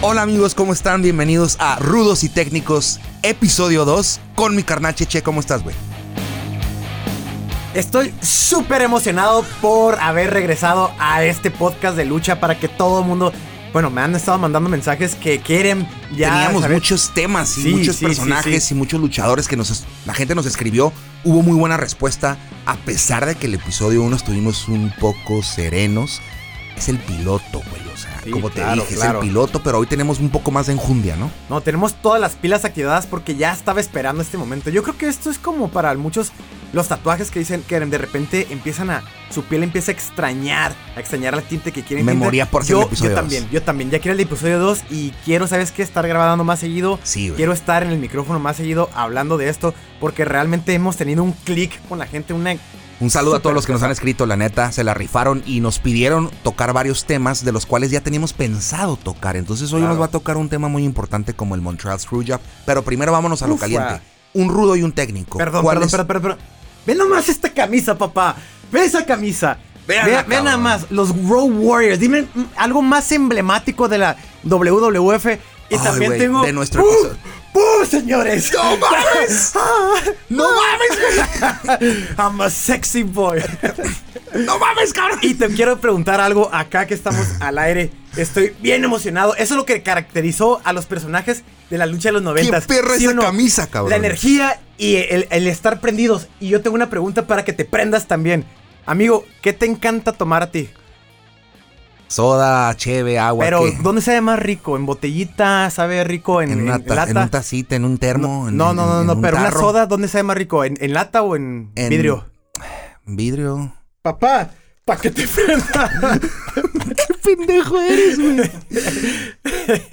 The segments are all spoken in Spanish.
Hola amigos, ¿cómo están? Bienvenidos a Rudos y Técnicos, episodio 2, con mi carnal Cheche. ¿Cómo estás, güey? Estoy súper emocionado por haber regresado a este podcast de lucha para que todo el mundo... Bueno, me han estado mandando mensajes que quieren ya... Teníamos saber- muchos temas y Sí, muchos sí, personajes sí. y muchos luchadores que nos, la gente nos escribió. Hubo muy buena respuesta, a pesar de que el episodio 1 estuvimos un poco serenos. Es el piloto, güey. O sea, Sí, como te claro, dije, claro. es el piloto, pero hoy tenemos un poco más de enjundia, ¿no? No, tenemos todas las pilas activadas porque ya estaba esperando este momento. Yo creo que esto es como para muchos los tatuajes que dicen que de repente empiezan a... Su piel empieza a extrañar, a extrañar la tinta que quieren. Me moría por yo, el episodio Yo dos. también, yo también. Ya quiero el episodio 2 y quiero, ¿sabes qué? Estar grabando más seguido. Sí, güey. Quiero estar en el micrófono más seguido hablando de esto porque realmente hemos tenido un clic con la gente, una... Un saludo a todos los que nos han escrito, la neta, se la rifaron y nos pidieron tocar varios temas de los cuales ya teníamos pensado tocar. Entonces hoy Claro. nos va a tocar un tema muy importante como el Montreal Screwjob. Pero primero vámonos a lo caliente. Un rudo y un técnico. Perdón, ¿Cuál perdón, es? perdón, perdón, perdón. Ve nomás esta camisa, papá. Ve esa camisa. Vean Ve, ve nada más, los Road Warriors. Dime algo más emblemático de la WWF. Y Ay, también tengo. de nuestro ¡Pum! episodio. ¡Pum, señores! ¡No mames! ¡No mames! I'm a sexy boy. ¡No mames, cabrón! Y te quiero preguntar algo acá que estamos al aire. Estoy bien emocionado. Eso es lo que caracterizó a los personajes de la lucha de los noventas. perra ¿Sí o esa no? camisa, cabrón? La energía y el, el estar prendidos. Y yo tengo una pregunta para que te prendas también. Amigo, ¿qué te encanta tomar a ti? Soda, cheve, agua. Pero, ¿qué? ¿dónde sabe más rico? ¿En botellita? ¿Sabe rico en, En, una en ta- lata? en un tacita, en un termo. no, en- no, no, no, un pero una soda, ¿dónde sabe más rico? ¿En, en lata o en, vidrio? Vidrio. Papá, ¿para qué te prenda? ¿Qué pendejo eres, güey?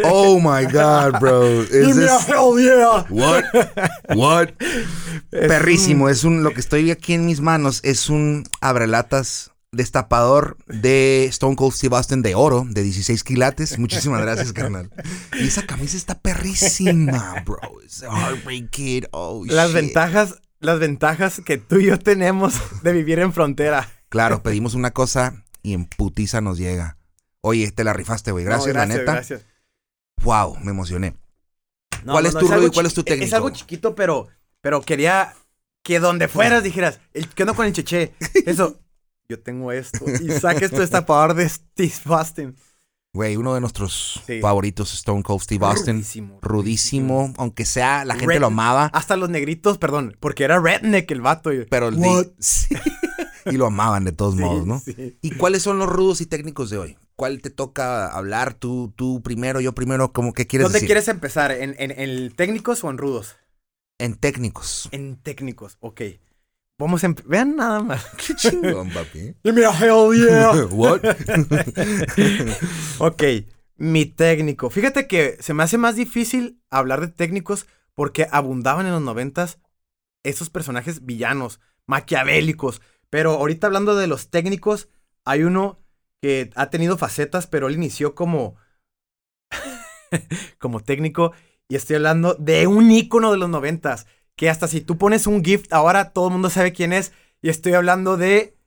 oh my god, bro. Is this- hell yeah. What? What? Perrísimo, es un lo que estoy aquí en mis manos es un abrelatas destapador de Stone Cold Steve Austin de oro de 16 quilates. Muchísimas gracias, carnal. Y esa camisa está perrísima, bro. Heartbreak Kid. Oh, Las shit. ventajas, las ventajas que tú y yo tenemos de vivir en frontera. Claro, pedimos una cosa y en putiza nos llega. Oye, te la rifaste, güey. Gracias, No, la neta. Gracias. Wow, me emocioné. No, ¿Cuál no, es tu rudo algo y cuál es tu técnico? Es algo chiquito, pero, pero quería que donde fueras dijeras, el, ¿qué onda con el cheche? Eso, yo tengo esto. Y saques tu destapador de Steve Austin. Güey, uno de nuestros Sí. favoritos, Stone Cold Steve Austin. Rudísimo, Rudísimo, aunque sea, la gente Red- lo amaba, Hasta los negritos, perdón, porque era redneck el vato. y- pero el di- sí. y lo amaban de todos Sí, modos, ¿no? sí. ¿Y cuáles son los rudos y técnicos de hoy? ¿Cuál te toca hablar? ¿Tú, tú primero, yo primero? ¿Cómo qué quieres ¿Dónde decir? quieres empezar? ¿En, en, en técnicos o en rudos? En técnicos. En técnicos, ok. Vamos a... Vean nada más. Qué chingón, papi. Give me a hell yeah. What? Ok, mi técnico. Fíjate que se me hace más difícil hablar de técnicos porque abundaban en los noventas esos personajes villanos, maquiavélicos. Pero ahorita hablando de los técnicos, hay uno que ha tenido facetas, pero él inició como, como técnico. Y estoy hablando de un ícono de los noventas. Que hasta si tú pones un gift, ahora todo el mundo sabe quién es. Y estoy hablando de...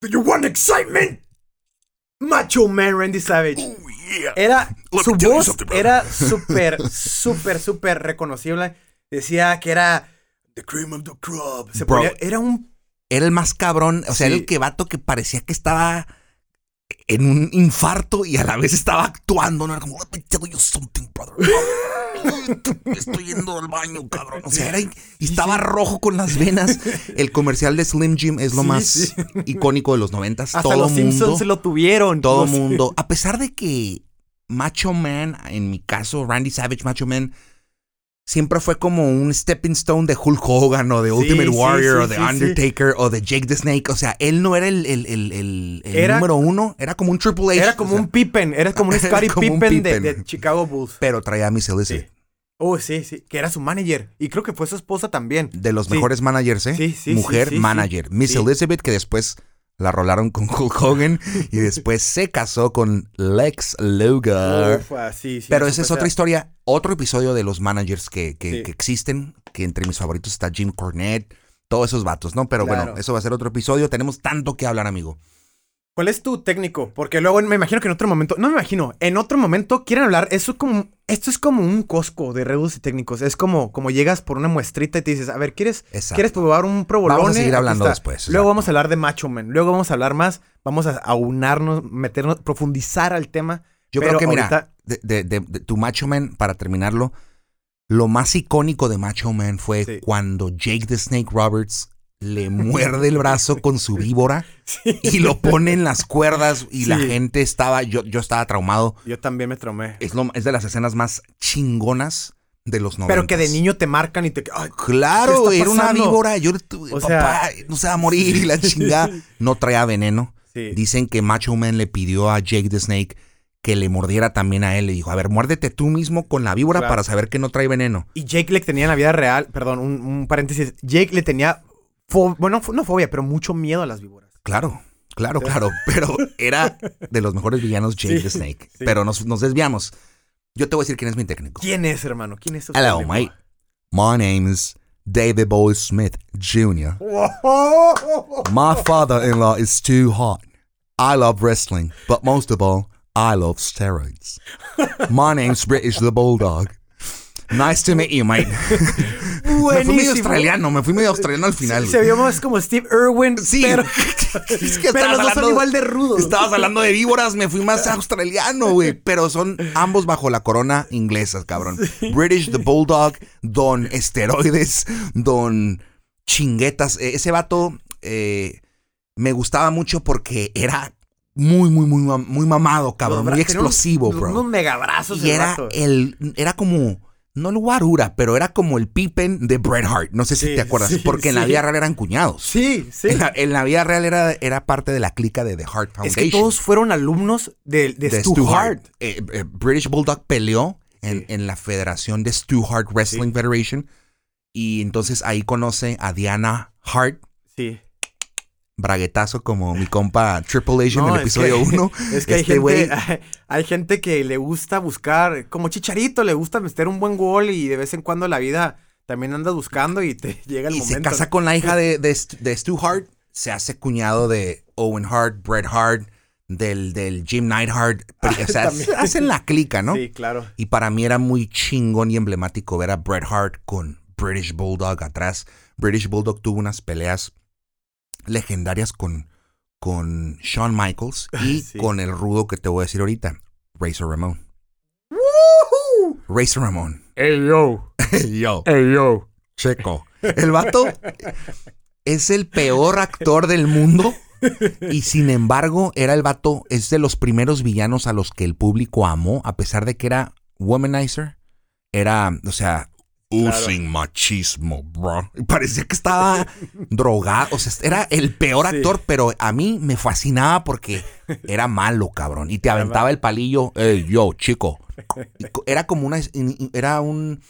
Do you want excitement? Macho Man Randy Savage. Era Let su me tell you voz era súper, súper, súper reconocible. Decía que era the cream of the crop. Se Bro. ponía- era un Era el más cabrón, o sea, era el que vato que parecía que estaba en un infarto y a la vez estaba actuando, ¿no? Era como, let me tell you something, brother. Estoy yendo al baño, cabrón. O sea, era, y estaba rojo con las venas. El comercial de Slim Jim es lo Sí, más sí. icónico de los noventas. hasta Todo los mundo, Simpsons se lo tuvieron. todo Los- mundo. A pesar de que Macho Man, en mi caso, Randy Savage Macho Man, siempre fue como un stepping stone de Hulk Hogan o de Ultimate sí, Warrior sí, o de. Undertaker o de Jake the Snake. O sea, él no era el, el, el, el- Era- número uno, era como un Triple H. Era como o sea, un Pippen, era como un Scottie Pippen, de-. De, Chicago Bulls. Pero traía a Miss Elizabeth. Sí. Oh, sí, sí, que era su manager. Y creo que fue su esposa también. De los mejores managers, ¿eh? Sí, sí, Mujer manager. Miss. Elizabeth, que después la rolaron con Hulk Hogan y después se casó con Lex Luger. Ufa, sí, sí, Pero esa es otra historia, otro episodio de los managers que, que- Sí. que existen, que entre mis favoritos está Jim Cornette, todos esos vatos, ¿no? Pero bueno, eso va a ser otro episodio. Tenemos tanto que hablar, amigo. ¿Cuál es tu técnico? Porque luego me imagino que en otro momento, no me imagino, en otro momento quieren hablar, eso es como, esto es como un cosco de reductos y técnicos. Es como, como llegas por una muestrita y te dices, a ver, ¿quieres, Exacto. ¿quieres probar un provolone? Vamos a seguir hablando después, Luego vamos a hablar de Macho Man. Luego vamos a hablar más, vamos a aunarnos, meternos, profundizar al tema. Yo creo que, mira, ahorita- de, de- de- de tu Macho Man, para terminarlo, lo más icónico de Macho Man fue Sí. cuando Jake the Snake Roberts le muerde el brazo con su víbora Sí. y lo pone en las cuerdas y la gente estaba, yo, yo estaba traumado. Yo también me traumé. Es, lo- es de las escenas más chingonas de los 90. Pero que de niño te marcan y te... ay, Claro, ¿Qué está era una víbora. Yo, tu- O papá, no se va a morir y la chingada. No traía veneno. Sí. Dicen que Macho Man le pidió a Jake the Snake que le mordiera también a él. Le dijo, a ver, muérdete tú mismo con la víbora Claro. para saber que no trae veneno. Y Jake le tenía en la vida real, perdón, un, un paréntesis. Jake le tenía, fo- bueno, no fobia, pero mucho miedo a las víboras. Claro, claro, claro. Pero era de los mejores villanos Jake Sí, the Snake. sí. Pero nos, nos desviamos. Yo te voy a decir quién es mi técnico. ¿Quién es, hermano? ¿Quién es? tu Hello, mate. My name is David Boy Smith Jr. My father-in-law is too hot. I love wrestling, but most of all, I love steroids. My name's British the Bulldog. Nice to meet you, mate. me fui medio australiano, me fui medio australiano al final. Se vio más como Steve Irwin, Sí, pero, es que pero los dos son hablando- igual de rudos. Estabas hablando de víboras, me fui más australiano, güey. Pero son ambos bajo la corona inglesas, cabrón. British the Bulldog, don esteroides, don chinguetas. Eh, Ese vato eh, me gustaba mucho porque era muy, muy, muy, muy mamado, cabrón. Muy explosivo, bro. Unos megabrazos Y era el, era como, no el guarura, pero era como el Pippen de Bret Hart. No sé si Sí, te acuerdas, sí, porque en la vida real eran cuñados. Sí, sí. En, la, en la vida real era, era parte de la clica de The Hart Es Foundation. que todos fueron alumnos de, de, de Stu, Hart. Eh, eh, British Bulldog peleó en, en la federación de Stu Hart Wrestling. Federation. Y entonces ahí conoce a Diana Hart, Sí. Braguetazo como mi compa Triple H en No, el es episodio que- 1. Es que hay, Este gente, hay gente que le gusta buscar, como Chicharito, le gusta meter un buen gol y de vez en cuando la vida también andas buscando y te llega el y momento. se casa con la hija de, de, St- de Stu Hart, se hace cuñado de Owen Hart, Bret Hart, del, del Jim Neidhart. O sea, hacen la clica, ¿no? Sí, claro. Y para mí era muy chingón y emblemático ver a Bret Hart con British Bulldog atrás. British Bulldog tuvo unas peleas legendarias con, con Shawn Michaels y Sí. con el rudo que te voy a decir ahorita, Razor Ramon. Razor Ramon. Hey, yo. Yo, Hey, yo. checo. El vato es el peor actor del mundo y sin embargo era el vato, es de los primeros villanos a los que el público amó, a pesar de que era womanizer. Era, o sea, Claro. using machismo, bro. Parecía que estaba drogado, o sea, era el peor Sí. actor, pero a mí me fascinaba porque era malo, cabrón. Y te aventaba el palillo, hey, yo, chico. Era como una, era un,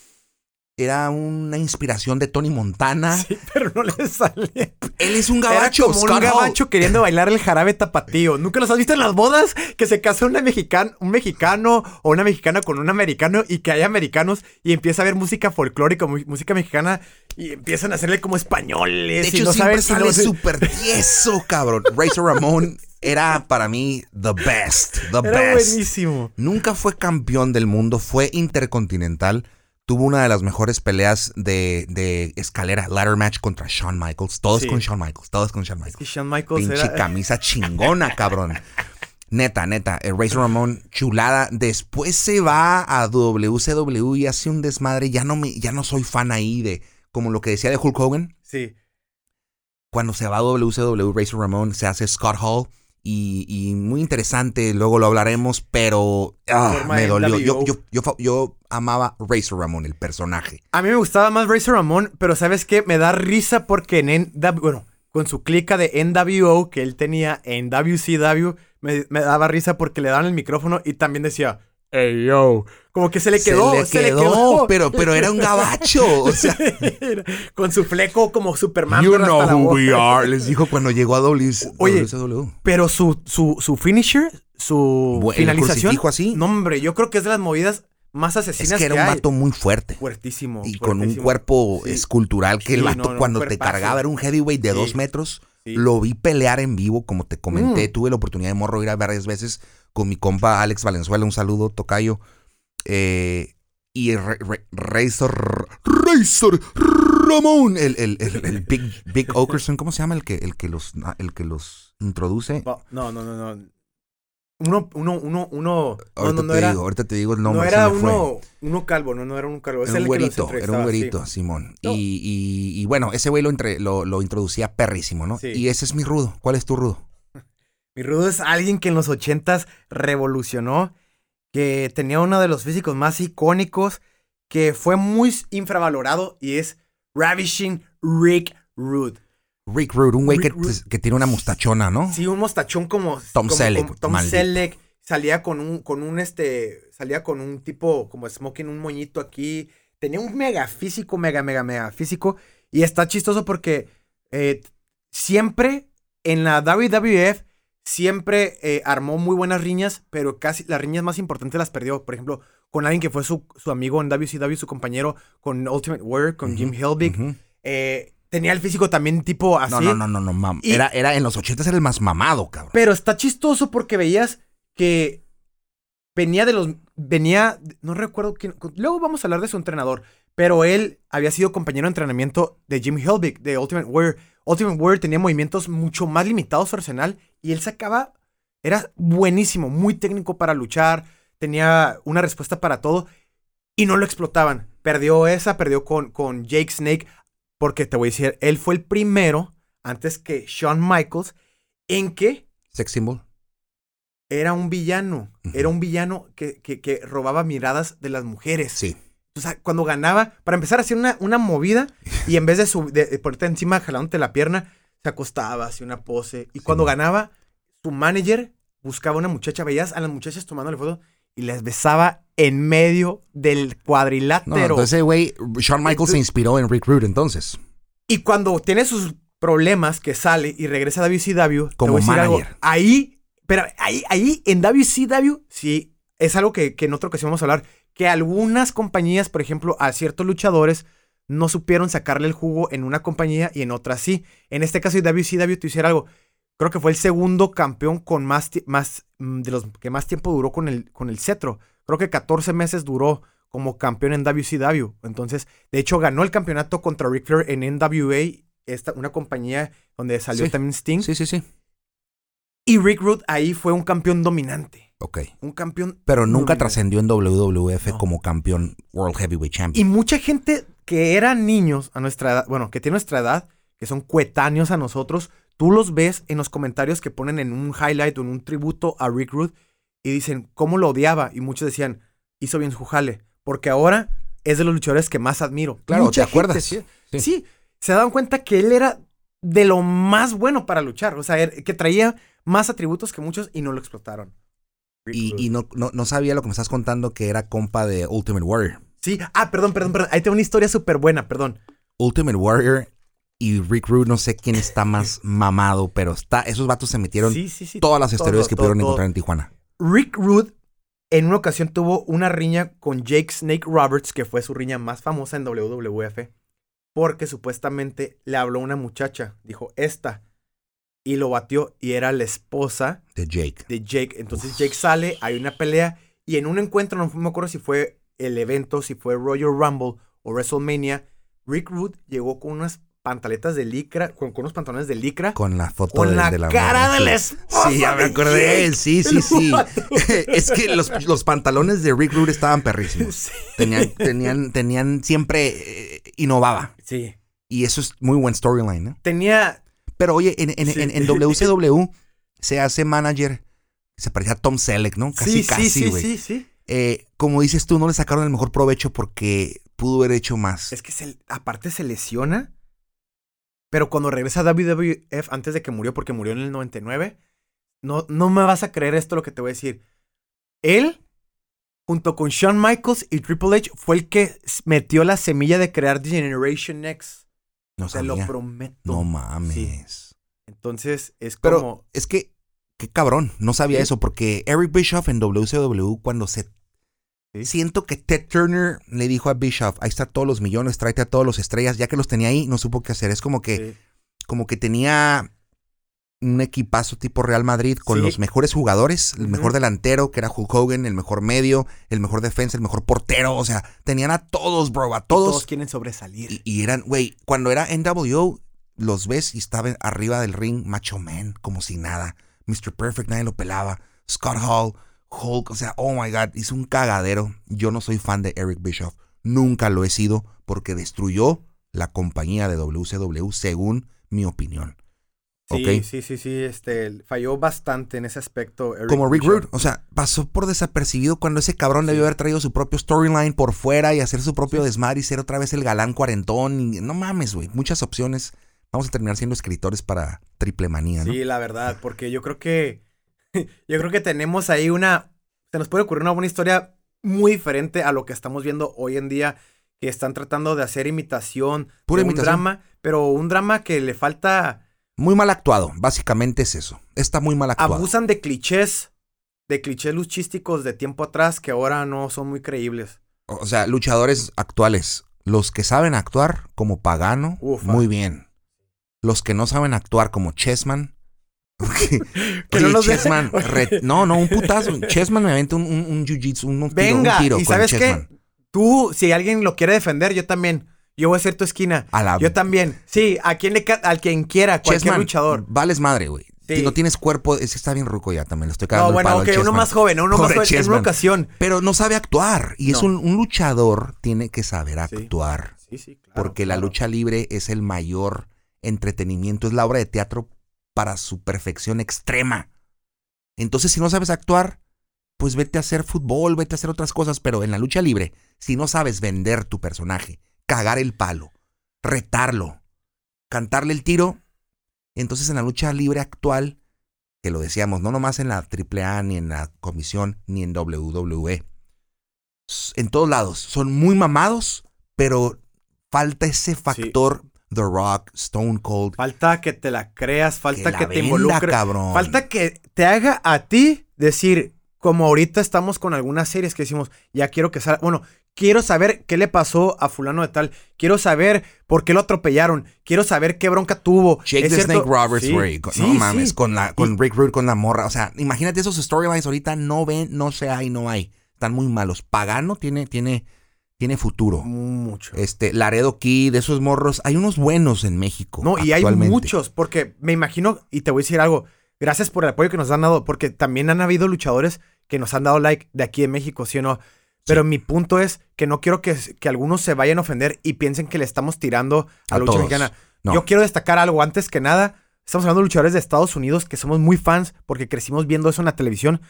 era una inspiración de Tony Montana. Sí, pero no le sale. Él es un Era gabacho, como un Hall. gabacho queriendo bailar el jarabe tapatío. ¿Nunca los has visto en las bodas? Que se casa una mexican, un mexicano o una mexicana con un americano y que hay americanos y empieza a ver música folclórica, música mexicana y empiezan a hacerle como españoles. De y hecho, no siempre saben sale súper tieso, cabrón. Razor Ramón era para mí the best, the Era best. buenísimo. Nunca fue campeón del mundo, fue intercontinental. Tuvo una de las mejores peleas de, de escalera, ladder match contra Shawn Michaels. Todos Sí. con Shawn Michaels, todos con Shawn Es Michaels. que Shawn Michaels Pinche era... camisa chingona, cabrón. Neta, neta, el Razor Ramón, chulada. Después se va a WCW y hace un desmadre. Ya no, me, ya no soy fan ahí de, como lo que decía de Hulk Hogan. Sí. Cuando se va a WCW, Razor Ramón se hace Scott Hall. Y, y muy interesante, luego lo hablaremos, pero ah, me dolió. Yo, yo, yo, yo amaba Razor Ramón, el personaje. A mí me gustaba más Razor Ramón, pero ¿sabes qué? Me da risa porque en NW, bueno, con su clica de NWO que él tenía en WCW, me, me daba risa porque le daban el micrófono y también decía, hey yo. Como que se le quedó, se le se quedó, le quedó. Pero, pero era un gabacho. O sea, con su fleco como Superman. you hasta know la who we are. Les dijo cuando llegó a WC- Oye, WCW. Pero su, su, su finisher, su Bu- el finalización. crucifijo así. No, hombre, yo creo que es de las movidas más Es asesinas que era un hay. vato muy fuerte. Fuertísimo. Y con un cuerpo Sí. escultural que el vato no, no, cuando te cargaba era un heavyweight de Sí. dos metros. Sí. Lo vi pelear en vivo, como te comenté. Mm. Tuve la oportunidad de morro ir a varias veces con mi compa Alex Valenzuela. Un saludo, Tocayo. Eh, y Ra- Ra- Razor. Razor Ramón. El, el, el, el Big, Big Okerson. ¿Cómo se llama el que, el que, los, el que los introduce? No, no, no, no. Uno, uno, uno, uno. No, Ahorita, no, no te era. digo, ahorita te digo el no nombre. se era fue. uno, uno calvo, no, no era un calvo. Es Era un güerito, era un sí. güerito, Simón. No. Y, y- y bueno, ese güey lo, entre- lo, lo introducía perrísimo, ¿no? Sí. Y ese es mi rudo. ¿Cuál es tu rudo? Mi rudo es alguien que en los ochentas revolucionó, que tenía uno de los físicos más icónicos, que fue muy infravalorado y es Ravishing Rick Rude. Rick Rude, un güey que, Rude. que tiene una mustachona, ¿no? Sí, un mostachón como Tom como- Selleck, como Tom maldito. Selleck. Salía con un, con un este, salía con un tipo como smoking, un moñito aquí. Tenía un mega físico, mega, mega, mega físico. Y está chistoso porque eh, siempre en la WWF siempre eh, armó muy buenas riñas, pero casi las riñas más importantes las perdió. Por ejemplo, con alguien que fue su, su amigo en WCW, su compañero, con Ultimate Warrior, con Jim Helbig. Eh, tenía el físico también tipo así. No, no, no, no, no, mam. Y- Era, era en los 80 era el más mamado, cabrón. Pero está chistoso porque veías que venía de los. Venía. No recuerdo quién. Luego vamos a hablar de su entrenador. Pero él había sido compañero de entrenamiento de Jim Helbig, de Ultimate Warrior. Ultimate Warrior tenía movimientos mucho más limitados su arsenal. Y él sacaba. Era buenísimo, muy técnico para luchar. Tenía una respuesta para todo. Y no lo explotaban. Perdió esa, perdió con, con Jake Snake. Porque te voy a decir, él fue el primero, antes que Shawn Michaels, en que Sex symbol. Era un villano. Era un villano que, que- que robaba miradas de las mujeres. Sí. O sea, cuando ganaba, para empezar a hacer una, una movida y en vez de, su, de, de ponerte encima jalándote la pierna, se acostaba, hacía una pose. Y Sí, cuando ganaba, su manager buscaba una muchacha, veías a las muchachas tomándole fotos y les besaba en medio del No, cuadrilátero. entonces, güey, Shawn Michaels se inspiró en Rick Rude entonces. Y cuando tiene sus problemas que sale y regresa a WCW, te Como voy a decir algo, manager. ahí, pero ahí, ahí en WCW, sí, es algo que, que en otra ocasión vamos a hablar, que algunas compañías, por ejemplo, a ciertos luchadores, no supieron sacarle el jugo en una compañía y en otra sí. En este caso, WCW te hiciera algo. Creo que fue el segundo campeón con más, más mm, de los que más tiempo duró con el, con el cetro. Creo que 14 meses duró como campeón en WCW. Entonces, de hecho, ganó el campeonato contra Ric Flair en NWA, esta, una compañía donde salió Sí. también Sting. Sí, sí, sí. Y Rick Rude ahí fue un campeón dominante. Ok. Un campeón. Pero nunca trascendió en WWF No. como campeón World Heavyweight Y Champion. mucha gente que eran niños a nuestra edad, bueno, que tiene nuestra edad, que son coetáneos a nosotros, tú los ves en los comentarios que ponen en un highlight o en un tributo a Rick Rude y dicen cómo lo odiaba. Y muchos decían, hizo bien su jale. Porque ahora es de los luchadores que más admiro. Claro, Mucha ¿te acuerdas? gente, Sí. sí, sí, se daban cuenta que él era de lo más bueno para luchar. O sea, er- que traía más atributos que muchos y no lo explotaron. Y, no, no, no sabía lo que me estás contando que era compa de Ultimate Warrior. Sí, ah, perdón, perdón, perdón. Ahí tengo una historia súper buena, perdón. Ultimate Warrior y Rick Rude, no sé quién está más mamado, pero está, esos vatos se metieron Sí, sí, sí. todas las esteroides todo, que todo, pudieron todo. encontrar en Tijuana. Rick Rude en una ocasión tuvo una riña con Jake Snake Roberts, que fue su riña más famosa en WWF, porque supuestamente le habló una muchacha, dijo esta, y lo batió y era la esposa De Jake. de Jake. Entonces Jake sale, hay una pelea y en un encuentro, no me acuerdo si fue el evento, si fue Royal Rumble o WrestleMania, Rick Rude llegó con unas pantaletas de licra, con, con unos pantalones de licra. Con la foto Con de, la de la cara de la sí. esposa Sí, ya me acordé. Sí, sí, sí. es que los, los pantalones de Rick Rude estaban perrísimos. Sí. Tenían, tenían, tenían siempre eh, innovaba. Sí. Y eso es muy buen storyline, ¿no? Tenía. Pero oye, en, en, Sí. en- en WCW se hace manager. Se parecía a Tom Selleck, ¿no? Casi, sí, casi, güey. sí, sí, sí. Eh, como dices tú, no le sacaron el mejor provecho porque pudo haber hecho más. Es que se- aparte se lesiona. Pero cuando regresa a WWF antes de que murió, porque murió en el 99, no, no me vas a creer esto lo que te voy a decir. Él, junto con Shawn Michaels y Triple H, fue el que metió la semilla de crear The Generation X. no Te lo prometo. No mames. Entonces es Pero como. es que, qué cabrón, no sabía Sí. eso, porque Eric Bischoff en WCW, cuando se. Sí. Siento que Ted Turner le dijo a Bischoff: ahí está todos los millones, tráete a todos los estrellas, ya que los tenía ahí, no supo qué hacer. Es como que, como que tenía un equipazo tipo Real Madrid con Sí. los mejores jugadores, el mejor delantero, que era Hulk Hogan, el mejor medio, el mejor defensa, el mejor portero. O sea, tenían a todos, bro, a Todos, todos. quieren sobresalir. Y, y eran, güey, cuando era NWO, los ves y estaba arriba del ring, Macho Man, como si nada. Mr. Perfect, nadie lo pelaba. Scott Hall, Hulk, o sea, oh my God, hizo un cagadero. Yo no soy fan de Eric Bischoff. Nunca lo he sido porque destruyó la compañía de WCW, según mi opinión. Sí, sí, sí, sí, este, falló bastante en ese aspecto. Eric Como Rick. Rude, o sea, pasó por desapercibido cuando ese cabrón debió haber traído su propio storyline por fuera y hacer su propio desmadre y ser otra vez el galán cuarentón. y- no mames, güey, muchas opciones. Vamos a terminar siendo escritores para triple manía, ¿no? Sí, la verdad, porque yo creo que yo creo que tenemos ahí una se nos puede ocurrir una buena historia muy diferente a lo que estamos viendo hoy en día que están tratando de hacer imitación Pura de un imitación. drama, pero un drama que le falta Muy mal actuado, básicamente es eso. Está muy mal actuado. abusan de clichés, de clichés luchísticos de tiempo atrás que ahora no son muy creíbles. O sea, luchadores actuales, los que saben actuar como Pagano, Ufa. muy bien. Los que no saben actuar como Chessman. Que no nos Chessman, re- no, no, un putazo. Chessman me aventa un, un, un jiu-jitsu, un, un tiro, Venga, un tiro y con sabes Chessman. qué? Tú, si alguien lo quiere defender, yo también. Yo voy a ser tu esquina. A la Yo también. Sí, a quien le ca- al quien quiera, cualquier Chessman, luchador. Vales madre, güey. Sí. Si no tienes cuerpo, es que está bien ruco ya también. Le estoy cagando No, el bueno, palo ok, al uno más joven, uno más joven en una ocasión. Pero no sabe actuar. Y es un, un luchador tiene que saber actuar. Sí, sí, claro. porque la lucha libre es el mayor entretenimiento, es la obra de teatro para su perfección extrema. Entonces, si no sabes actuar, pues vete a hacer fútbol, vete a hacer otras cosas, pero en la lucha libre, si no sabes vender tu personaje, cagar el palo, retarlo, cantarle el tiro, entonces en la lucha libre actual, que lo decíamos, no nomás en la AAA, ni en la comisión, ni en WWE, en todos lados, son muy mamados, pero falta ese factor The Rock, Stone Cold, Falta que te la creas, falta la que, te involucres. Falta que te haga a ti decir, como ahorita estamos con algunas series que decimos, ya quiero que salga. Bueno, quiero saber qué le pasó a fulano de tal. Quiero saber por qué lo atropellaron. Quiero saber qué bronca tuvo. Jake ¿Es the cierto? Snake Roberts, Sí, güey. con- sí, no mames, sí. con, la, con Rick Rude, con la morra. O sea, imagínate esos storylines ahorita, no ven, no se hay, no hay. Están muy malos. Pagano tiene, tiene, tiene futuro. Mucho. Este, Laredo Kid, de esos morros. Hay unos buenos en México. No, y hay muchos, porque me imagino, y te voy a decir algo, gracias por el apoyo que nos han dado, porque también han habido luchadores que nos han dado like de aquí en México, ¿sí o no? Pero mi punto es que no quiero que, que algunos se vayan a ofender y piensen que le estamos tirando a, A la lucha todos. mexicana. No. Yo quiero destacar algo antes que nada. Estamos hablando de luchadores de Estados Unidos que somos muy fans porque crecimos viendo eso en la televisión.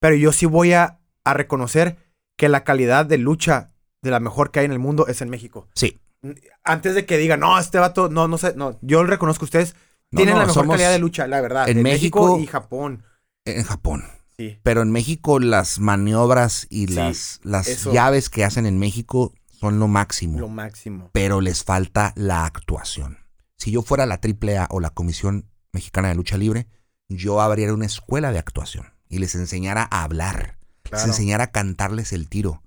Pero yo sí voy a, a reconocer que la calidad de lucha de la mejor que hay en el mundo es en México Sí. antes de que digan, no, este vato, no, no sé, no, yo reconozco ustedes No, tienen no, la mejor calidad de lucha, la verdad. en de México- y Japón. En Japón. Sí. Pero en México las maniobras y Sí, las, las eso. llaves que hacen en México son lo máximo. Lo máximo. pero les falta la actuación. Si yo fuera la AAA o la Comisión Mexicana de Lucha Libre, yo abriera una escuela de actuación y les enseñara a hablar, les Claro. enseñara a cantarles el tiro.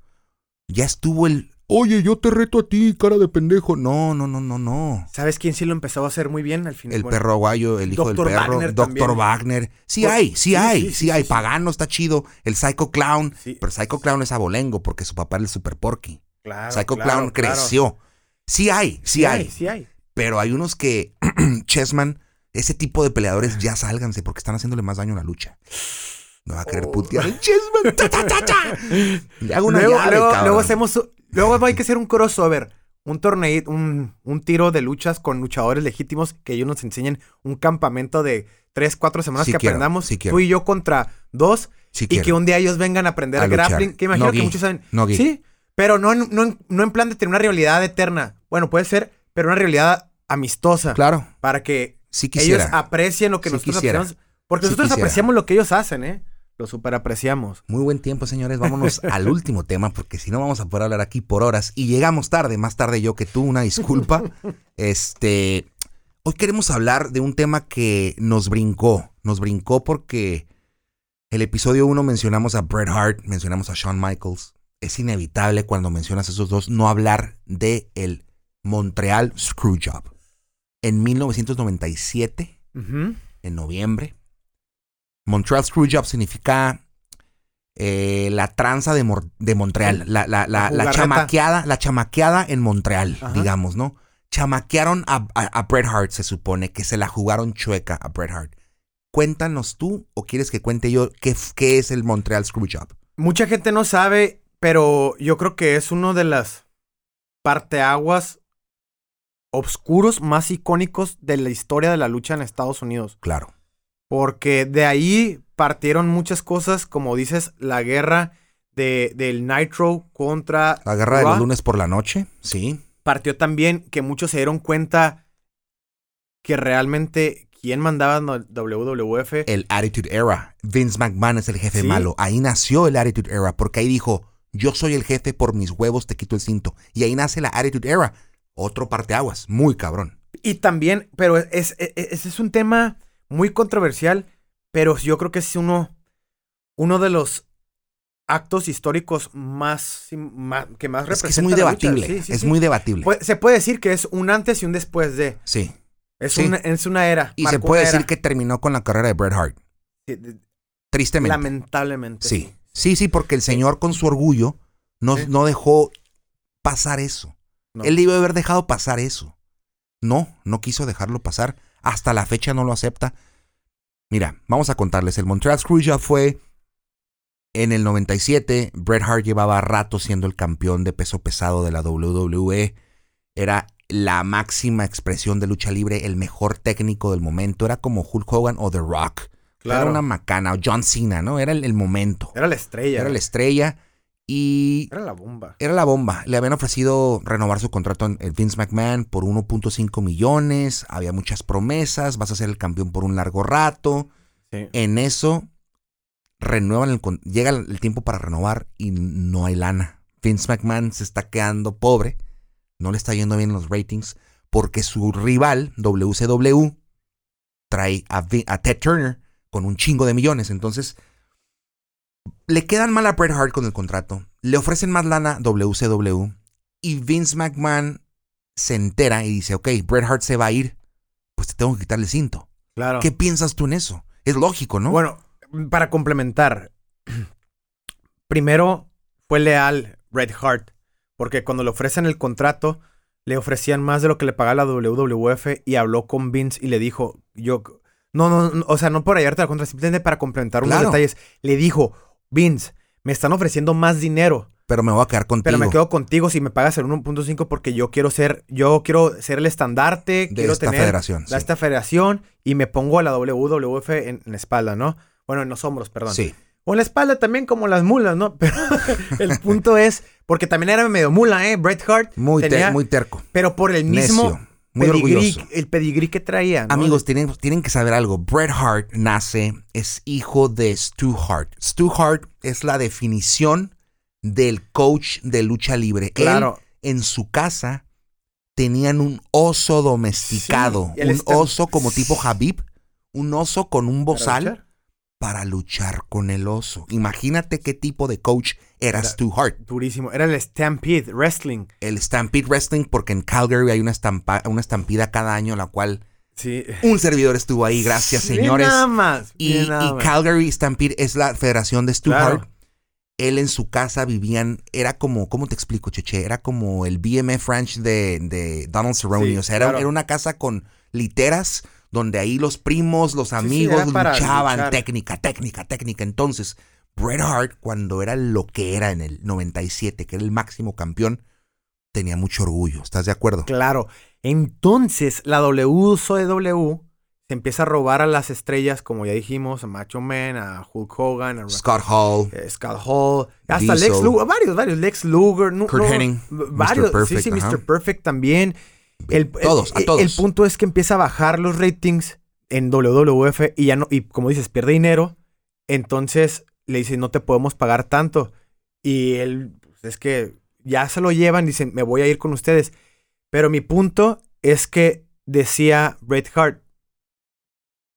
Ya estuvo el, oye, yo te reto a ti, cara de pendejo. No, no, no, no, no. ¿Sabes quién sí lo empezó a hacer muy bien al final? El perro aguayo, el hijo del perro, Wagner Doctor también. Wagner. Sí hay, sí, sí, hay, sí, sí, sí, hay. Pagano está chido. El Psycho Clown. Sí. Pero Psycho Clown es abolengo porque su papá era el Super Porky. Claro, Psycho claro, Clown claro. creció. Sí hay, sí, hay. Sí hay. Pero hay unos que, Chessman, ese tipo de peleadores ya sálganse porque están haciéndole más daño a la lucha. No va a querer Oh. putear el Chessman. Ta, ta, ta, ta. Le hago una Luego, llave, luego, cabrón. luego hacemos, luego hay que hacer un crossover. Un torneo, un, un tiro de luchas con luchadores legítimos que ellos nos enseñen un campamento de tres, cuatro semanas Sí que quiero, aprendamos. sí quiero. tú y yo contra dos. Sí y que un día ellos vengan a aprender A luchar. grappling. Que imagino No que muchos saben. Sí, pero no en, no, en, no en plan de tener una realidad eterna. Bueno, puede ser, pero una realidad amistosa. Claro, Para que sí ellos aprecien lo que Sí nosotros quisiera. apreciamos. Porque Sí nosotros quisiera. apreciamos lo que ellos hacen, ¿eh? Lo super apreciamos. Muy buen tiempo, señores. Vámonos al último tema, porque si no vamos a poder hablar aquí por horas. Y llegamos tarde, más tarde yo que tú, una disculpa. este. Hoy queremos hablar de un tema que nos brincó. Nos brincó porque el episodio 1 mencionamos a Bret Hart, mencionamos a Shawn Michaels. Es inevitable cuando mencionas a esos dos no hablar de el Montreal Screwjob. En 1997, Ujú. en noviembre. Montreal Screwjob significa eh, la tranza de, Montreal, la, la, la, la jugarreta. chamaqueada, la chamaqueada en Montreal, Ajá. digamos, ¿no? Chamaquearon a, a, a Bret Hart, se supone, que se la jugaron chueca a Bret Hart. Cuéntanos tú, o quieres que cuente yo qué, qué es el Montreal Screwjob. Mucha gente no sabe, pero yo creo que es uno de las parteaguas obscuros más icónicos de la historia de la lucha en Estados Unidos. Claro. Porque de ahí partieron muchas cosas, como dices, la guerra de, del Nitro contra La guerra de Raw. los lunes por la noche, sí. Partió también que muchos se dieron cuenta que realmente quién mandaba WWF. El Attitude Era. Vince McMahon es el jefe Sí. malo. Ahí nació el Attitude Era, porque ahí dijo, yo soy el jefe, por mis huevos te quito el cinto. Y ahí nace la Attitude Era. Otro parteaguas, muy cabrón. Y también, pero es, es, es- es un tema muy controversial, pero yo creo que es uno, uno de los actos históricos más, más- que más Es que es muy debatible, Sí, sí, es sí. muy debatible. Se puede decir que es un antes y un después de. sí. Es, una, es una era. Y se puede decir que terminó con la carrera de Bret Hart. Tristemente. Lamentablemente. Sí. Sí, sí, porque el señor con su orgullo no, no dejó pasar eso. No. Él debió haber dejado pasar eso. No, no quiso dejarlo pasar. Hasta la fecha no lo acepta. Mira, vamos a contarles. El Montreal Screwjob fue en el 97. Bret Hart llevaba rato siendo el campeón de peso pesado de la WWE. Era la máxima expresión de lucha libre, el mejor técnico del momento. Era como Hulk Hogan o The Rock. Claro. Era una macana. O John Cena, ¿no? Era el, el momento. Era la estrella. Era la estrella. Y Era la bomba. era la bomba. Le habían ofrecido renovar su contrato en Vince McMahon por 1.5 millones. Había muchas promesas. Vas a ser el campeón por un largo rato. Sí. En eso, renuevan el, llega el tiempo para renovar y no hay lana. Vince McMahon se está quedando pobre. No le está yendo bien los ratings. Porque su rival, WCW, trae a, a Ted Turner con un chingo de millones. Entonces, le quedan mal a Bret Hart con el contrato. Le ofrecen más lana WCW. Y Vince McMahon se entera y dice, ok, Bret Hart se va a ir. Pues te tengo que quitarle el cinto. Claro. ¿Qué piensas tú en eso? Es lógico, ¿no? Bueno, para complementar, primero fue leal Red Hart, porque cuando le ofrecen el contrato, le ofrecían más de lo que le pagaba la WWF y habló con Vince y le dijo, yo, no, no, no, o sea, no por hallarte la contra, simplemente para complementar unos Claro. detalles, le dijo, Vince, me están ofreciendo más dinero, pero me voy a quedar contigo. pero me quedo contigo si me pagas el 1.5 porque yo quiero ser, yo quiero ser el estandarte, de quiero esta tener federación. a sí. esta federación y me pongo a la WWF en, en la espalda, ¿no? Bueno, en los hombros, perdón. Sí. O en la espalda también como las mulas, ¿no? Pero el punto es, porque también era medio mula, ¿eh? Bret Hart. Muy, ter- tenía- muy terco. Pero por el mismo Necio. Muy pedigrí, orgulloso. el pedigrí que traía, ¿no? Amigos, tienen, tienen que saber algo. Bret Hart nace, es hijo de Stu Hart. Stu Hart es la definición del coach de lucha libre. Claro. Él, en su casa, tenían un oso domesticado. Sí, un está- oso como tipo Habib. Un oso con un bozal para luchar con el oso. Imagínate qué tipo de coach era, Era- Stu Hart. Durísimo. Era el Stampede Wrestling. El Stampede Wrestling, porque en Calgary hay una, estampa- una estampida cada año, la cual Sí. un servidor estuvo ahí. Gracias, señores. nada más. Y, nada más. Calgary Stampede es la federación de Stu Claro. Hart. Él en su casa vivían, era como, ¿cómo te explico, Cheche? Era como el BMF Ranch de, de Donald Cerrone. Sí, o sea, era, claro. era una casa con literas donde ahí los primos, los amigos luchaban. luchar. Técnica, técnica, técnica. Entonces, Bret Hart, cuando era lo que era en el 97, que era el máximo campeón, tenía mucho orgullo. ¿Estás de acuerdo? Claro. Entonces, la WCW se empieza a robar a las estrellas, como ya dijimos, a Macho Man, a Hulk Hogan, a Scott Hall. eh, Scott Hall, hasta Diesel. Lex Luger, varios, varios, Lex Luger, no, Kurt no, Hennig, varios, Mr. sí, sí. Mr. Perfect también. El, Todos, a el- todos. El punto es que empieza a bajar los ratings en WWF y ya no, y como dices, pierde dinero. Entonces le dice, no te podemos pagar tanto. Y él, pues, es que ya se lo llevan, dicen, me voy a ir con ustedes. Pero mi punto es que decía Bret Hart,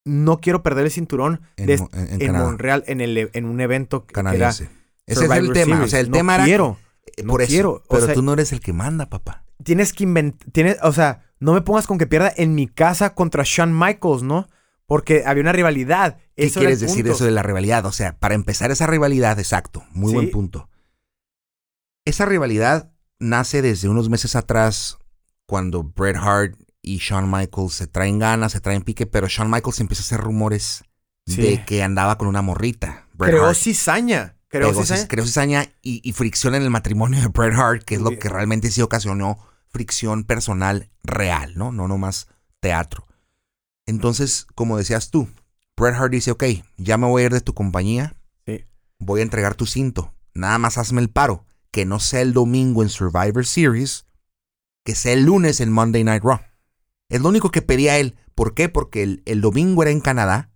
no quiero perder el cinturón En, de- en- en en el, en un evento que era canadiense. Ese es el tema. O sea, el No tema era. quiero. eh, no por eso. quiero, o Pero sea- tú no eres el que manda, papá. tienes que inventar, tienes, o sea, no me pongas con que pierda en mi casa contra Shawn Michaels, ¿no? Porque había una rivalidad. ¿Qué quieres decir eso de la rivalidad? O sea, para empezar esa rivalidad, exacto, muy Sí. buen punto. Esa rivalidad nace desde unos meses atrás cuando Bret Hart y Shawn Michaels se traen ganas, se traen pique, pero Shawn Michaels empieza a hacer rumores Sí. de que andaba con una morrita. Bret Creó Hart. cizaña. Creó cizaña. creó cizaña y, y fricción en el matrimonio de Bret Hart, que es lo que realmente sí ocasionó fricción personal real, ¿no? No nomás teatro. Entonces, como decías tú, Bret Hart dice, ok, ya me voy a ir de tu compañía, Sí. voy a entregar tu cinto, nada más hazme el paro, que no sea el domingo en Survivor Series, que sea el lunes en Monday Night Raw. Es lo único que pedía él. ¿Por qué? Porque el, el domingo era en Canadá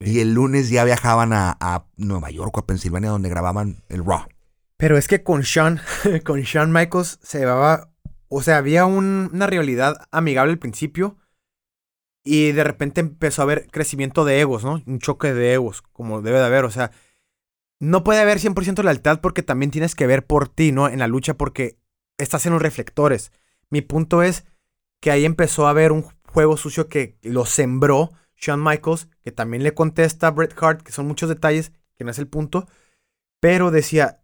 y el lunes ya viajaban a, a Nueva York o a Pensilvania donde grababan el Raw. Pero es que con Shawn, con Shawn Michaels se llevaba. O sea, había un- una rivalidad amigable al principio. Y de repente empezó a haber crecimiento de egos, ¿no? Un choque de egos, como debe de haber. O sea, no puede haber 100% lealtad porque también tienes que ver por ti, ¿no? En la lucha porque estás en los reflectores. Mi punto es que ahí empezó a haber un juego sucio que lo sembró Shawn Michaels, que también le contesta a Bret Hart, que son muchos detalles, que no es el punto. Pero decía,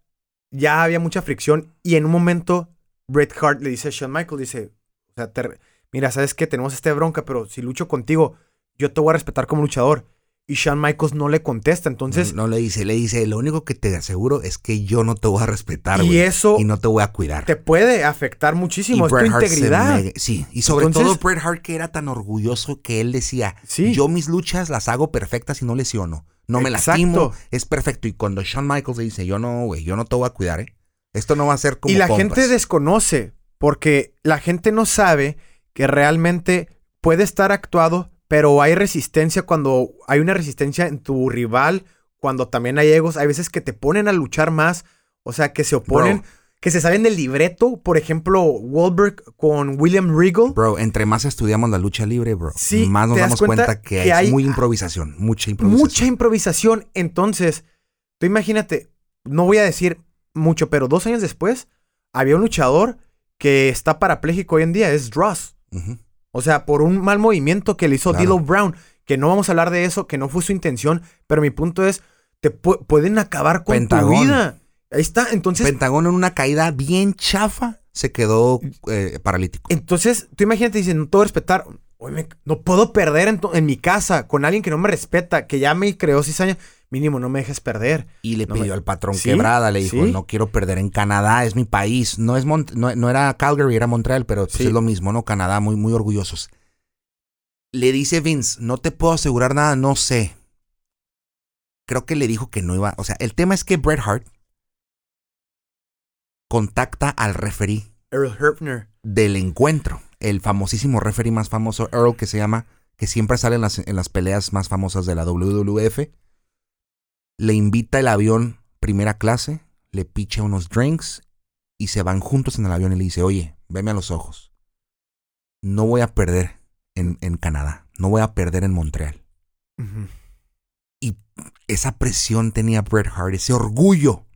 ya había mucha fricción y en un momento Bret Hart le dice a Shawn Michaels, dice, o sea, te- mira, sabes que tenemos esta bronca, pero si lucho contigo, yo te voy a respetar como luchador. Y Shawn Michaels no le contesta, entonces, no, no le dice, le dice, lo único que te aseguro es que yo no te voy a respetar, y eso y no te voy a cuidar. te puede afectar muchísimo, es tu integridad. sí, y sobre Entonces- todo Bret Hart que era tan orgulloso que él decía, Sí. yo mis luchas las hago perfectas y no lesiono. No me Exacto. lastimo, es perfecto. Y cuando Shawn Michaels le dice, yo no, güey, yo no te voy a cuidar, ¿eh? Esto no va a ser como y la compas". gente desconoce, porque la gente no sabe que realmente puede estar actuado, pero hay resistencia cuando hay una resistencia en tu rival, cuando también hay egos, hay veces que te ponen a luchar más, o sea, que se oponen, Bro. que se salen del libreto, por ejemplo, Wahlberg con William Regal. Bro, entre más estudiamos la lucha libre, bro, Sí, más nos damos cuenta cuenta, que, hay- muy improvisación, mucha improvisación. Mucha improvisación. Entonces, tú imagínate, no voy a decir mucho, pero dos años después, había un luchador que está parapléjico hoy en día, es Dross. O sea, por un mal movimiento que le hizo Claro. Brown, que no vamos a hablar de eso, que no fue su intención, pero mi punto es, te pu- pueden acabar con Pentagón. tu vida. Ahí está, entonces, Pentágono en una caída bien chafa se quedó eh, paralítico. entonces, tú imagínate, dicen, no te voy a respetar, Oye, me- no puedo perder en, mi casa con alguien que no me respeta, que ya me creó cizaña, mínimo no me dejes perder. Y le No pidió me- al patrón Sí, quebrada, le dijo, sí. no quiero perder en Canadá, es mi país. No es Mont- no, no era Calgary, era Montreal, pero pues Sí. es lo mismo, ¿no? Canadá, muy, muy orgullosos. Le dice Vince, no te puedo asegurar nada, no sé. Creo que le dijo que no iba. O sea, el tema es que Bret Hart contacta al referee Earl Hebner. del encuentro. El famosísimo referee más famoso, Earl, que se llama, que siempre sale en las, en las peleas más famosas de la WWF. Le invita el avión primera clase, le picha unos drinks y se van juntos en el avión y le dice, oye, veme a los ojos. No voy a perder en, en Canadá, no voy a perder en Montreal. Ujú. Esa presión tenía Bret Hart, ese orgullo.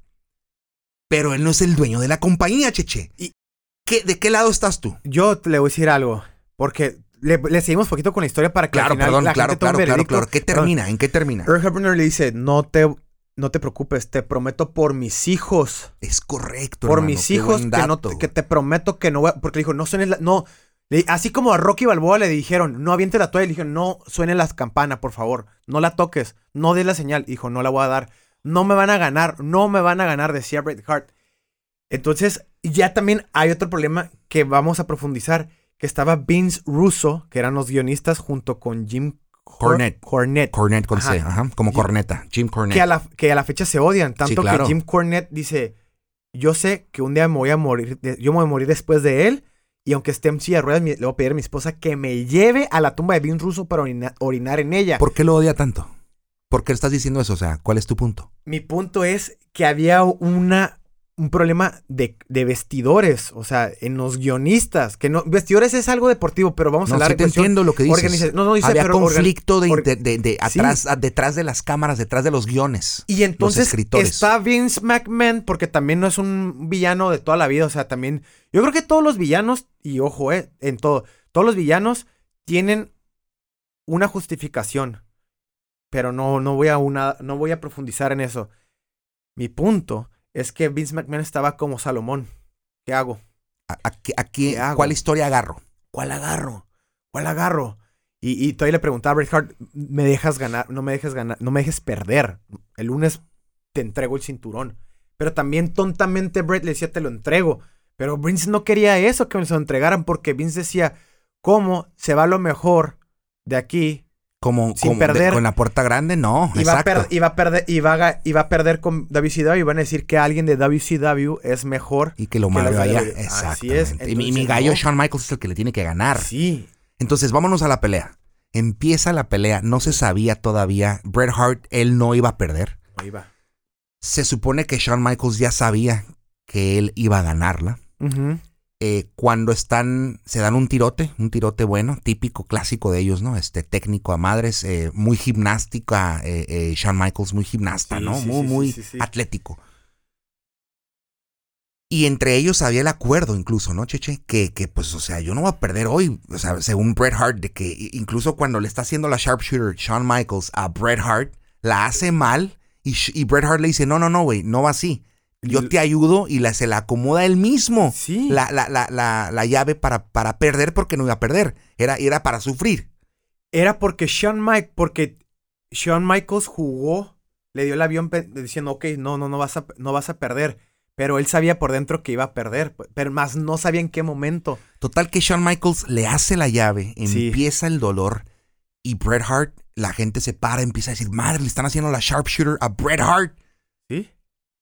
Pero él no es el dueño de la compañía, Cheche. Y- ¿Qué, ¿De qué lado estás tú? Yo te le voy a decir algo, porque le, le seguimos poquito con la historia para que al Claro, final perdón, la claro, gente tome claro, claro, veredicto. claro. ¿Qué termina? ¿En qué termina? Earl Hebner le dice, no te, no te preocupes, te prometo por mis hijos, Es correcto. por hermano, mis hijos, que, no, dato. que te prometo que no voy a, porque le dijo, no suenes la, no, le- así como a Rocky Balboa le dijeron, no aviente la toalla, le dijeron, no suenen las campanas, por favor, no la toques, no des la señal, dijo, no la voy a dar, no me van a ganar, no me van a ganar, decía Bret Hart. Entonces, ya también hay otro problema que vamos a profundizar, que estaba Vince Russo, que eran los guionistas, junto con Jim Cor- Cornette. Cornette Cornet con C, Ajá. como corneta. Jim Cornet. que a, la, que a la fecha se odian. Tanto claro. que Jim Cornette dice: Yo sé que un día me voy a morir, yo me voy a morir después de él. Y aunque esté en silla de ruedas, le voy a pedir a mi esposa que me lleve a la tumba de Vince Russo para orina- orinar en ella. ¿Por qué lo odia tanto? ¿Por qué estás diciendo eso? O sea, ¿cuál es tu punto? Mi punto es que había una, un problema de, de vestidores. O sea, en los guionistas. Que no, vestidores es algo deportivo, pero vamos a hablar sí de te entiendo lo que dices. organiza- No, no dice, Había pero organ- conflicto de, or- de- de- de Sí. atrás, a- detrás de las cámaras, detrás de los guiones. Y entonces está Vince McMahon, porque también no es un villano de toda la vida. O sea, también. Yo creo que todos los villanos, y ojo, eh, en todo, todos los villanos tienen una justificación, pero no, no, voy a una, no voy a profundizar en eso. Mi punto es que Vince McMahon estaba como Salomón. ¿Qué hago? ¿A- a qué- a qué- ¿Qué hago? ¿Cuál historia agarro? ¿Cuál agarro? ¿Cuál agarro? Y, y todavía le preguntaba a Bret Hart, me dejas ganar, no me dejes ganar, no me dejes perder. El lunes te entrego el cinturón. Pero también tontamente Bret le decía, te lo entrego. Pero Vince no quería eso, que me lo entregaran, porque Vince decía, ¿cómo se va lo mejor de aquí? Como, Sin como de- perder. con la puerta grande, no. Y va, a exacto. per- y va a perder, y va a, ga- y va a perder con WCW y van a decir que alguien de WCW es mejor. Y que lo vaya. de- Así es. Y mi, gallo no. Shawn Michaels es el que le tiene que ganar. Sí. Entonces, vámonos a la pelea. Empieza la pelea. No se sabía todavía. Bret Hart, él no iba a perder. Ahí va. Se supone que Shawn Michaels ya sabía que él iba a ganarla. Ujú. Eh, cuando están, se dan un tirote, un tirote bueno, típico, clásico de ellos, ¿no? Este técnico a madres, eh, muy gimnástica, eh, eh, Shawn Michaels, muy gimnasta, Sí, ¿no? sí, muy, sí, muy atlético. Y entre ellos había el acuerdo incluso, ¿no, Cheche? Que, que, pues, o sea, yo no voy a perder hoy, o sea, según Bret Hart, de que incluso cuando le está haciendo la sharpshooter Shawn Michaels a Bret Hart, la hace mal y Bret Hart le dice, no, no, no, güey, no va así. Yo te ayudo y la, se la acomoda él mismo Sí. la, la, la, la, la llave para, para perder porque no iba a perder. Era, era para sufrir. Era porque Shawn Mike, porque Shawn Michaels jugó, le dio el avión diciendo, ok, no, no, no vas a, no vas a perder. Pero él sabía por dentro que iba a perder, pero más no sabía en qué momento. Total que Shawn Michaels le hace la llave, Sí. empieza el dolor y Bret Hart, la gente se para, empieza a decir, madre, le están haciendo la sharpshooter a Bret Hart.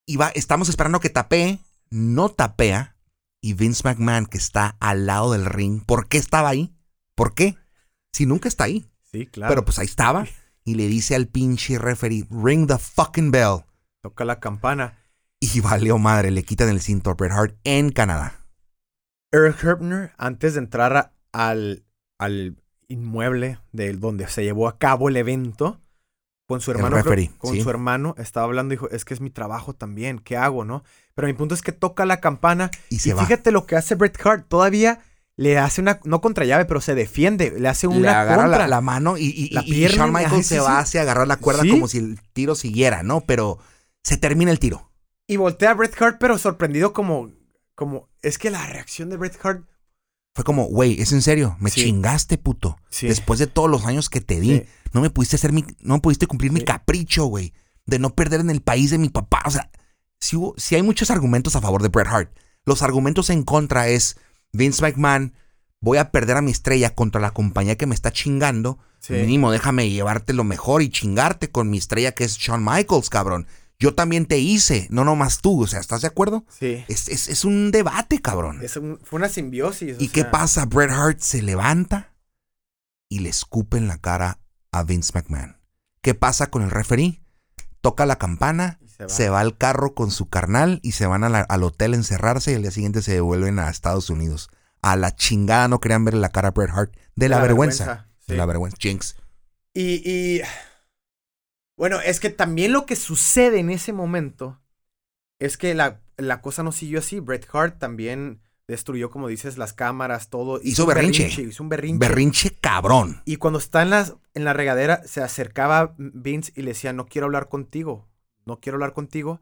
Y va, estamos esperando que tapee, no tapea. Y Vince McMahon, que está al lado del ring, ¿por qué estaba ahí? ¿Por qué? Si nunca está ahí. Sí, claro. Pero pues ahí estaba. Y le dice al pinche referee, ring the fucking bell. Toca la campana. Y valió madre, le quitan el cinto a Bret Hart en Canadá. Eric Herbner, antes de entrar a- al, al inmueble de donde se llevó a cabo el evento, con su hermano, creo- con sí. su hermano, estaba hablando y dijo, es que es mi trabajo también, ¿qué hago, no? Pero mi punto es que toca la campana Y y, se va. fíjate lo que hace Bret Hart, todavía le hace una, no contra llave, pero se defiende, le hace Le una agarra contra. la, la mano y, y, La y- y Shawn Michaels se va hacia agarrar la cuerda Sí. como si el tiro siguiera, ¿no? Pero se termina el tiro. Y voltea a Bret Hart, pero sorprendido como, como, es que la reacción de Bret Hart, Fue como, güey, ¿es en serio? Me Sí. chingaste, puto. Sí. Después de todos los años que te di, Sí. no me pudiste hacer mi, no me pudiste cumplir mi capricho, güey. De no perder en el país de mi papá. O sea, si, hubo- si hay muchos argumentos a favor de Bret Hart. Los argumentos en contra es Vince McMahon, voy a perder a mi estrella contra la compañía que me está chingando. Mínimo, déjame llevarte lo mejor y chingarte con mi estrella que es Shawn Michaels, cabrón. Yo también te hice, no nomás tú. O sea, ¿estás de acuerdo? sí, Es, es- es un debate, cabrón. es un- fue una simbiosis. o ¿Y qué sea, pasa? Bret Hart se levanta y le escupe en la cara a Vince McMahon. ¿Qué pasa con el referee? Toca la campana, se va. se va al carro con su carnal y se van la- al hotel a encerrarse y al día siguiente se devuelven a Estados Unidos. A la chingada no querían verle la cara a Bret Hart de la, vergüenza. De sí. la vergüenza. Jinx. Y, y, bueno, es que también lo que sucede en ese momento es que la, la cosa no siguió así. Bret Hart también destruyó, como dices, las cámaras, todo. Hizo un berrinche. Hizo un berrinche. Berrinche cabrón. Y cuando está en, las, en la regadera, se acercaba Vince y le decía, no quiero hablar contigo, no quiero hablar contigo.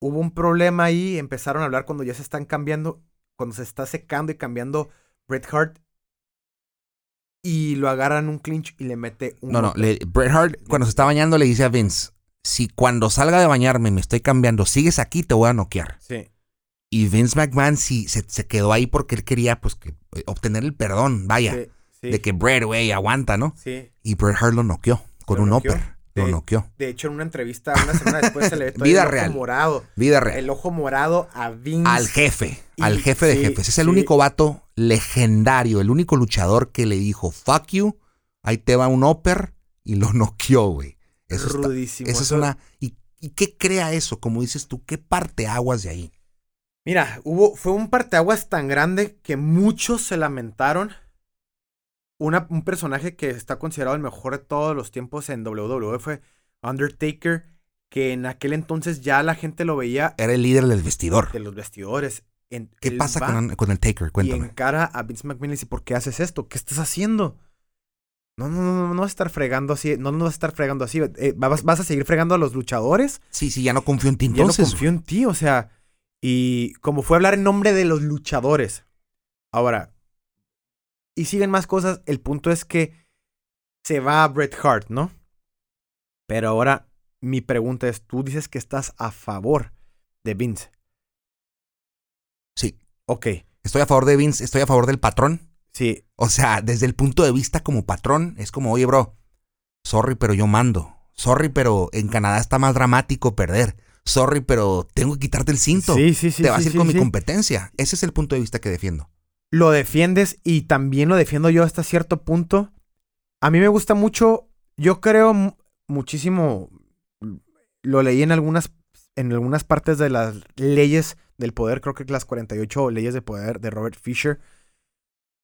Hubo un problema ahí, empezaron a hablar cuando ya se están cambiando, cuando se está secando y cambiando Bret Hart. Y lo agarran un clinch y le mete un... No, no. le- Bret Hart, cuando se está bañando, le dice a Vince: Si cuando salga de bañarme me estoy cambiando, sigues aquí, te voy a noquear. Sí. Y Vince McMahon sí se, se quedó ahí porque él quería pues que, eh, obtener el perdón, vaya, Sí, sí, de que Bret, güey, aguanta, ¿no? sí. Y Bret Hart lo noqueó con Lo un noqueó. upper. Lo noqueó. De hecho, en una entrevista, una semana después se le ve todo Vida el ojo morado. Vida real. El ojo morado a Vince. Al jefe, Y- al jefe de sí, jefes. Es el sí. único vato legendario, el único luchador que le dijo, fuck you, ahí te va un upper y lo noqueó, güey. Eso, está- Rudísimo. eso es Eso- una... ¿y, ¿Y qué crea eso? Como dices tú, ¿qué parte aguas de ahí? Mira, hubo, fue un parteaguas tan grande que muchos se lamentaron. Una- un personaje que está considerado el mejor de todos los tiempos en WWE fue Undertaker, que en aquel entonces ya la gente lo veía Era el líder del vestidor. de los vestidores. En- ¿Qué pasa con, con el Taker? Y Cuéntame. encara a Vince McMahon y dice, ¿por qué haces esto? ¿Qué estás haciendo? No, no, no, no vas a estar fregando así. No, no vas a estar fregando así. Eh, vas, vas a seguir fregando a los luchadores. Sí, sí, ya no confío en ti Ya no entonces. confío en ti, o sea. Y como fue hablar en nombre de los luchadores. Ahora. Y siguen más cosas. El punto es que se va Bret Hart, ¿no? Pero ahora mi pregunta es: tú dices que estás a favor de Vince. Sí. Ok, Estoy a favor de Vince, estoy a favor del patrón. sí. O sea, desde el punto de vista como patrón, es como, oye, bro, sorry, pero yo mando. Sorry, pero en Canadá está más dramático perder. Sorry, pero tengo que quitarte el cinto. Sí, sí, sí. Te vas sí, a ir sí, con sí. mi competencia. Ese es el punto de vista que defiendo. Lo defiendes y también lo defiendo yo hasta cierto punto. A mí me gusta mucho, yo creo mu- muchísimo, lo leí en algunas, en algunas partes de las leyes del poder, creo que las 48 leyes de poder de Robert Fisher.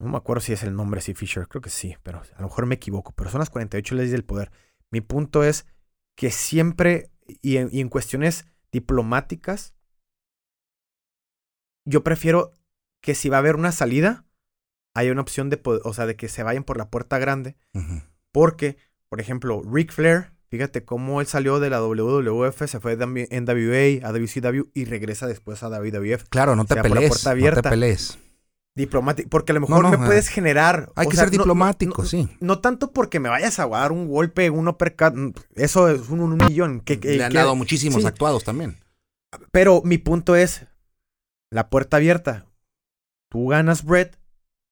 No me acuerdo si es el nombre, sí, Fisher, creo que sí, pero a lo mejor me equivoco, pero son las 48 leyes del poder. Mi punto es que siempre, y en, y en cuestiones diplomáticas, yo prefiero que si va a haber una salida, haya una opción de, o sea, de que se vayan por la puerta grande. Porque, por ejemplo, Ric Flair, fíjate cómo él salió de la WWF, se fue de NWA a WCW y regresa después a WWF. Claro, no te sea, por la pelees. No te pelees. Diplomático, porque a lo mejor no, me eh, puedes generar. Hay o que sea, ser diplomático, sí. No tanto porque me vayas a dar un golpe, un uppercut, mm, eso es un, un millón. Que, que- Le han que- dado muchísimos sí. actuados también. Pero mi punto es, la puerta abierta. Tú ganas Brett,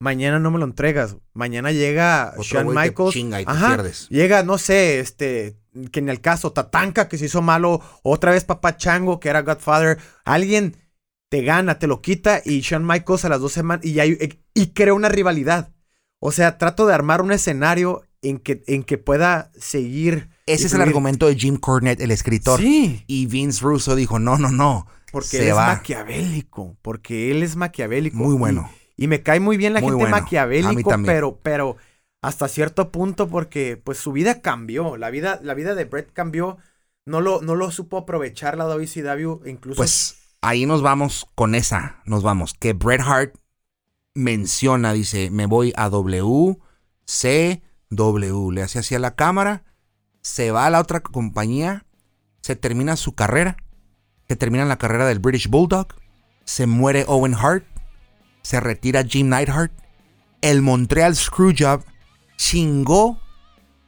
mañana no me lo entregas. Mañana llega Otro Shawn Michaels. chinga y te Ajá. pierdes. Llega, no sé, este, que en el caso Tatanka, que se hizo malo, otra vez Papá Chango, que era Godfather. Alguien te gana, te lo quita y Shawn Michaels a las dos semanas y, hay- y crea una rivalidad. O sea, trato de armar un escenario en que, en que pueda seguir. Ese es el argumento de Jim Cornette, el escritor. Sí. Y Vince Russo dijo, no, no, no. Porque Se él es maquiavélico. Porque él es maquiavélico. Muy bueno. Y, me cae muy bien la Muy gente bueno. Maquiavélico, pero, pero hasta cierto punto, porque pues su vida cambió. La vida, la vida de Brett cambió. No lo, no lo supo aprovechar la WCW. Incluso. Pues ahí nos vamos con esa. Nos vamos. Que Bret Hart menciona, dice, me voy a W, C, W. Le hace así a la cámara. Se va a la otra compañía. Se termina su carrera. Se termina la carrera del British Bulldog. Se muere Owen Hart. Se retira Jim Neidhart. El Montreal Screwjob chingó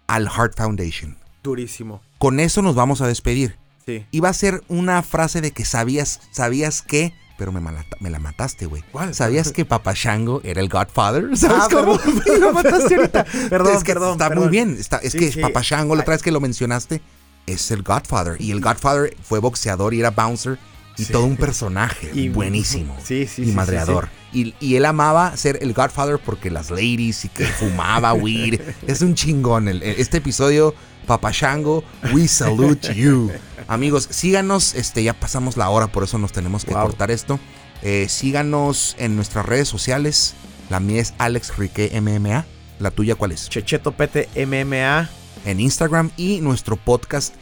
al Hart Foundation. durísimo. Con eso nos vamos a despedir. Sí. Iba a ser una frase de que sabías, sabías que, pero me, malata- me la mataste, güey. ¿Cuál? ¿Sabías que Papa Shango era el Godfather? ¿Sabes Ah, cómo? perdón, Me la mataste ahorita. Perdón, es que perdón, Está perdón. muy bien. Está, es Sí, que sí. Papa Shango, la otra vez que lo mencionaste, es el Godfather. Y el Godfather fue boxeador y era bouncer y Sí. todo un personaje Y- buenísimo. Sí, sí, y madreador. Y, y él amaba ser el Godfather porque las ladies y que fumaba weed. es un chingón. el- este episodio, Papa Shango, we salute you. Amigos, síganos. Este, ya pasamos la hora, por eso nos tenemos que Wow. cortar esto. Eh, síganos en nuestras redes sociales. La mía es Alex Rique MMA. ¿La tuya cuál es? Checheto Pete MMA. En Instagram y nuestro podcast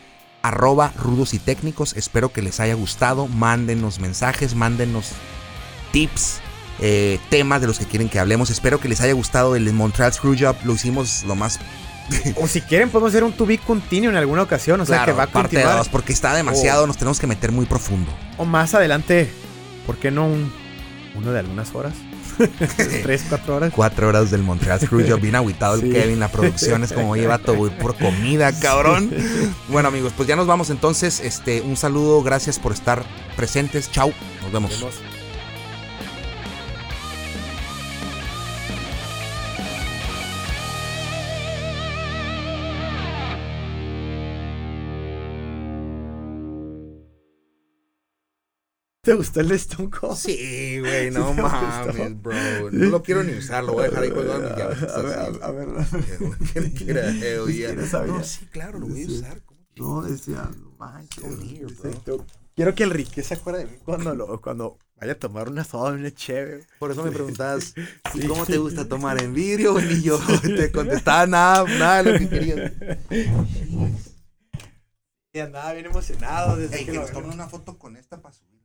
arroba rudos y técnicos. Espero que les haya gustado. Mándenos mensajes, mándenos tips, eh, temas de los que quieren que hablemos. Espero que les haya gustado el Montreal Screwjob. Lo hicimos lo más O si quieren, podemos hacer un to be continuo en alguna ocasión. O sea, que va a parte continuar. dos, porque está demasiado, nos tenemos que meter muy profundo. O más adelante, ¿por qué no un, uno de algunas horas? Tres, cuatro horas. Cuatro horas del Montreal Screwjob, bien agüitado el Sí. Kevin, la producción es como lleva todo voy por comida, cabrón. Bueno amigos, pues ya nos vamos entonces. Este, un saludo, gracias por estar presentes. Chau, nos vemos. Vemos. ¿Te gustó el de Stone Cold? Sí, güey, no Sí mames, bro. No lo quiero ni usar, lo voy a dejar ahí colgando ya. A ver, a ver, a ver. ¿Quién quiera, hell yeah. ¿Quieres saber? No, sí, claro, lo voy a usar. ¿Cómo No, decía, no manches. Quiero que el Ricky se acuerde de mí cuando, lo, cuando vaya a tomar una soda, una chévere. Por eso me preguntabas, ¿y. ¿cómo te gusta tomar en vidrio? Y yo te contestaba nada, nada de lo que querías. Y andaba bien emocionado desde Ey, que nos tomen una foto con esta para subir.